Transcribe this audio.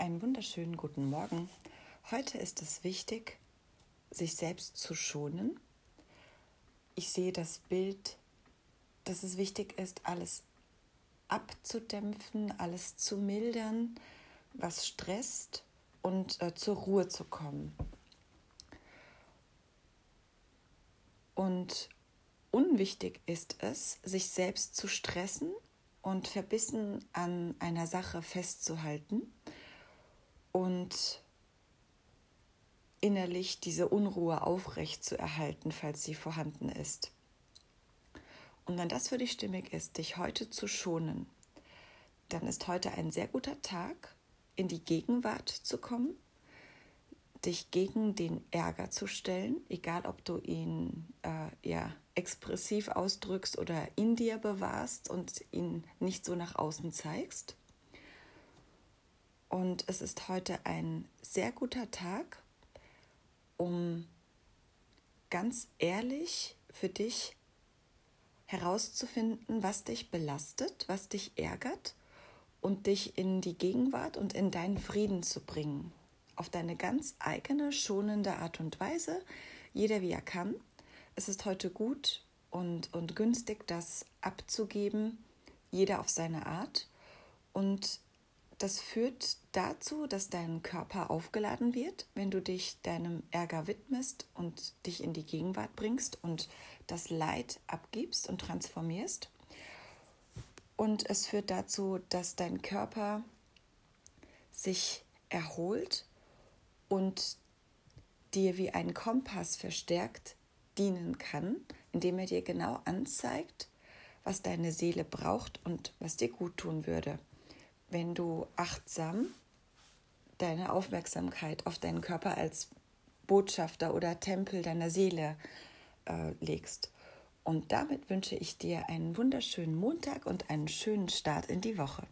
Einen wunderschönen guten Morgen. Heute ist es wichtig, sich selbst zu schonen. Ich sehe das Bild, dass es wichtig ist, alles abzudämpfen, alles zu mildern, was stresst und äh, zur Ruhe zu kommen. Und unwichtig ist es, sich selbst zu stressen und verbissen an einer Sache festzuhalten und innerlich diese Unruhe aufrecht zu erhalten, falls sie vorhanden ist. Und wenn das für dich stimmig ist, dich heute zu schonen, dann ist heute ein sehr guter Tag, in die Gegenwart zu kommen, dich gegen den Ärger zu stellen, egal ob du ihn äh, ja, expressiv ausdrückst oder in dir bewahrst und ihn nicht so nach außen zeigst. Und es ist heute ein sehr guter Tag, um ganz ehrlich für dich herauszufinden, was dich belastet, was dich ärgert und dich in die Gegenwart und in deinen Frieden zu bringen. Auf deine ganz eigene, schonende Art und Weise, jeder wie er kann. Es ist heute gut und, und günstig, das abzugeben, jeder auf seine Art. Und das führt dazu, dass dein Körper aufgeladen wird, wenn du dich deinem Ärger widmest und dich in die Gegenwart bringst und das Leid abgibst und transformierst. Und es führt dazu, dass dein Körper sich erholt und dir wie ein Kompass verstärkt dienen kann, indem er dir genau anzeigt, was deine Seele braucht und was dir gut tun würde wenn du achtsam deine Aufmerksamkeit auf deinen Körper als Botschafter oder Tempel deiner Seele äh, legst. Und damit wünsche ich dir einen wunderschönen Montag und einen schönen Start in die Woche.